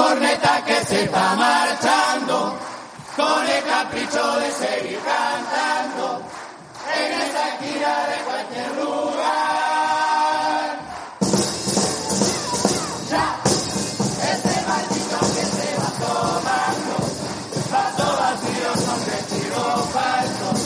corneta que se va marchando, con el capricho de seguir cantando, en esa esquina de cualquier lugar. Ya, ese maldito que se va tomando, vaso vacío son vestidos falsos,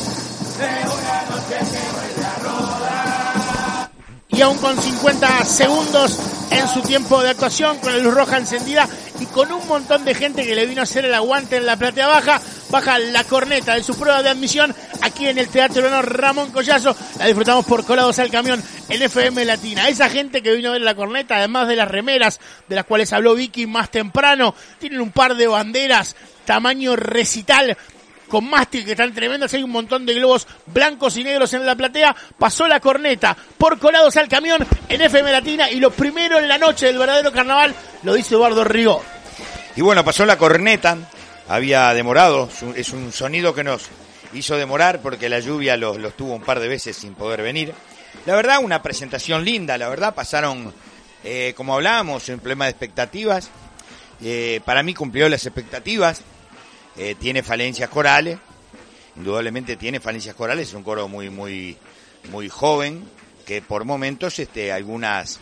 de una noche que vuelve a rodar. y aún con 50 segundos en su tiempo de actuación, con la luz roja encendida y con un montón de gente que le vino a hacer el aguante en la platea baja, baja la corneta de su prueba de admisión aquí en el Teatro Peruano Ramón Collazo. La disfrutamos por Colados al Camión en FM Latina. Esa gente que vino a ver la corneta, además de las remeras de las cuales habló Vicky más temprano, tienen un par de banderas tamaño recital con mástil que están tremendas, hay un montón de globos blancos y negros en la platea, pasó la corneta por colados al camión en FM Latina y lo primero en la noche del verdadero carnaval lo dice Eduardo Rigó. Y bueno, pasó la corneta, había demorado, es un- sonido que nos hizo demorar porque la lluvia los, los tuvo un par de veces sin poder venir. La verdad, una presentación linda, la verdad, pasaron, eh, como hablábamos, un problema de expectativas. Eh, para mí cumplió las expectativas, Eh, tiene falencias corales, indudablemente tiene falencias corales, es un coro muy, muy, muy joven, que por momentos este, algunas,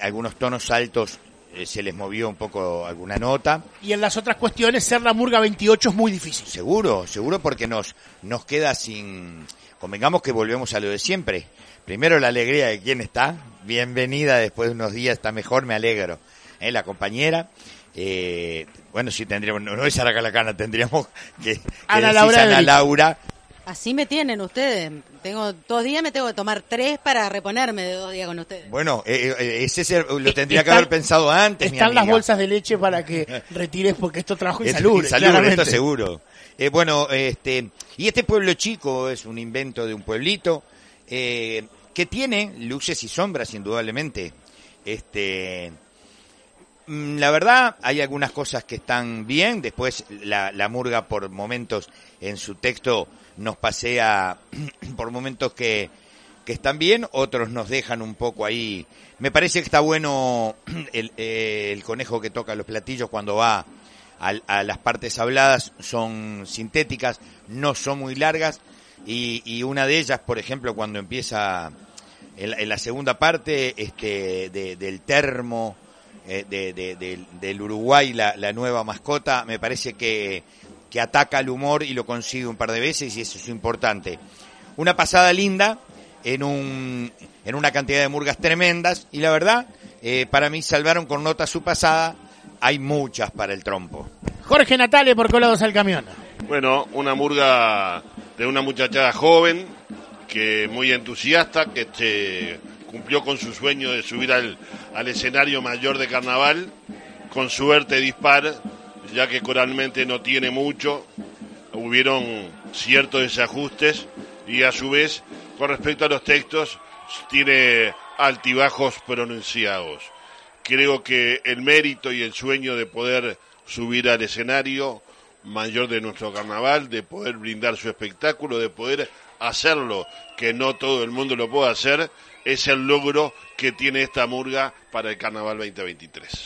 algunos tonos altos eh, se les movió un poco alguna nota. Y en las otras cuestiones, ser la Murga 28 es muy difícil. Seguro, seguro porque nos, nos queda sin... Convengamos que volvemos a lo de siempre. Primero la alegría de quien está. Bienvenida después de unos días, está mejor, me alegro. ¿Eh? La compañera. Eh, bueno, sí tendríamos, no, no es Sara Calacana, tendríamos que, que Ana Laura Ana. Laura. Así me tienen ustedes. Tengo dos días me tengo que tomar tres para reponerme de dos días con ustedes. Bueno, eh, eh, ese es el- lo tendría que haber pensado antes. mi Están las bolsas de leche para que retires porque esto trabajo insalubre, insalubre, claramente. esto seguro. Eh, bueno, este, y este pueblo chico es un invento de un pueblito eh, que tiene luces y sombras, indudablemente. Este, la verdad, hay algunas cosas que están bien. Después, la, la murga, por momentos, en su texto, nos pasea por momentos que, que están bien, otros nos dejan un poco ahí. Me parece que está bueno el, eh, el conejo que toca los platillos cuando va al- a, las partes habladas, son sintéticas, no son muy largas, y, y una de ellas, por ejemplo, cuando empieza en la segunda parte este, de- del termo, eh, de- de- del- del Uruguay, la, la nueva mascota, me parece que, que ataca al humor y lo consigue un par de veces y eso es importante. Una pasada linda en, un, en una cantidad de murgas tremendas y la verdad, eh, para mí salvaron con nota su pasada, hay muchas para el trompo. Jorge Natale por Colados al Camión. Bueno, una murga de una muchachada joven, que muy entusiasta, que este, cumplió con su sueño de subir al, al escenario mayor de carnaval, con suerte dispar, ya que coralmente no tiene mucho, hubieron ciertos desajustes y a su vez, con respecto a los textos, tiene altibajos pronunciados. Creo que el mérito y el sueño de poder subir al escenario mayor de nuestro carnaval, de poder brindar su espectáculo, de poder hacerlo, que no todo el mundo lo puede hacer, es el logro que tiene esta murga para el carnaval 2023.